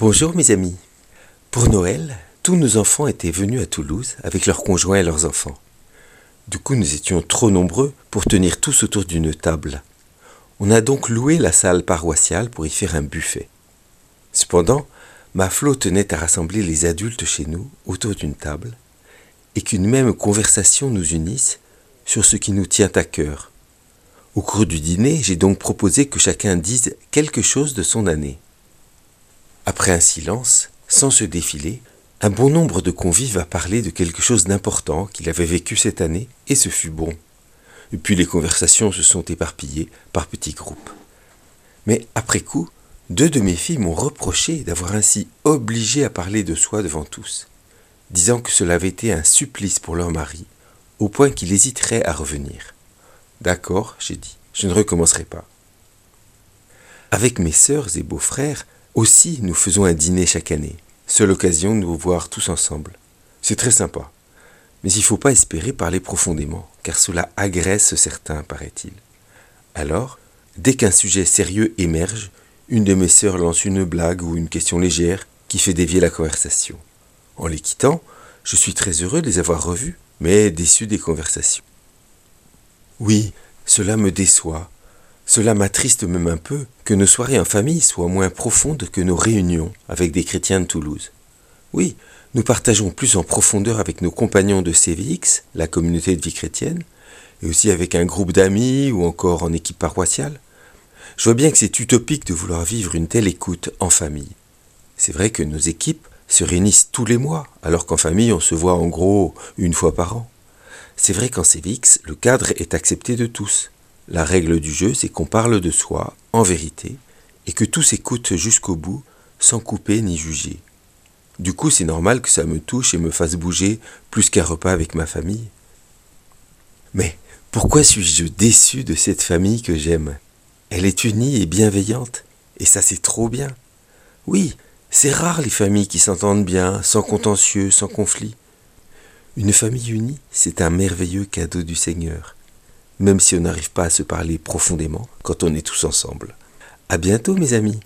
Bonjour mes amis. Pour Noël, tous nos enfants étaient venus à Toulouse avec leurs conjoints et leurs enfants. Du coup, nous étions trop nombreux pour tenir tous autour d'une table. On a donc loué la salle paroissiale pour y faire un buffet. Cependant, ma Flo tenait à rassembler les adultes chez nous autour d'une table et qu'une même conversation nous unisse sur ce qui nous tient à cœur. Au cours du dîner, j'ai donc proposé que chacun dise quelque chose de son année. Après un silence, sans se défiler, un bon nombre de convives a parlé de quelque chose d'important qu'il avait vécu cette année, et ce fut bon. Puis les conversations se sont éparpillées par petits groupes. Mais après coup, deux de mes filles m'ont reproché d'avoir ainsi obligé à parler de soi devant tous, disant que cela avait été un supplice pour leur mari, au point qu'il hésiterait à revenir. D'accord, j'ai dit, je ne recommencerai pas. Avec mes sœurs et beaux-frères, aussi, nous faisons un dîner chaque année. Seule occasion de nous voir tous ensemble. C'est très sympa. Mais il ne faut pas espérer parler profondément, car cela agresse certains, paraît-il. Alors, dès qu'un sujet sérieux émerge, une de mes sœurs lance une blague ou une question légère qui fait dévier la conversation. En les quittant, je suis très heureux de les avoir revus, mais déçu des conversations. Oui, cela me déçoit, cela m'attriste même un peu que nos soirées en famille soient moins profondes que nos réunions avec des chrétiens de Toulouse. Oui, nous partageons plus en profondeur avec nos compagnons de CVX, la communauté de vie chrétienne, et aussi avec un groupe d'amis ou encore en équipe paroissiale. Je vois bien que c'est utopique de vouloir vivre une telle écoute en famille. C'est vrai que nos équipes se réunissent tous les mois, alors qu'en famille on se voit en gros une fois par an. C'est vrai qu'en CVX, le cadre est accepté de tous. La règle du jeu, c'est qu'on parle de soi en vérité et que tout s'écoute jusqu'au bout sans couper ni juger. Du coup, c'est normal que ça me touche et me fasse bouger plus qu'un repas avec ma famille. Mais pourquoi suis-je déçu de cette famille que j'aime? Elle est unie et bienveillante, et ça c'est trop bien. Oui, c'est rare les familles qui s'entendent bien, sans contentieux, sans conflit. Une famille unie, c'est un merveilleux cadeau du Seigneur même si on n'arrive pas à se parler profondément quand on est tous ensemble. À bientôt mes amis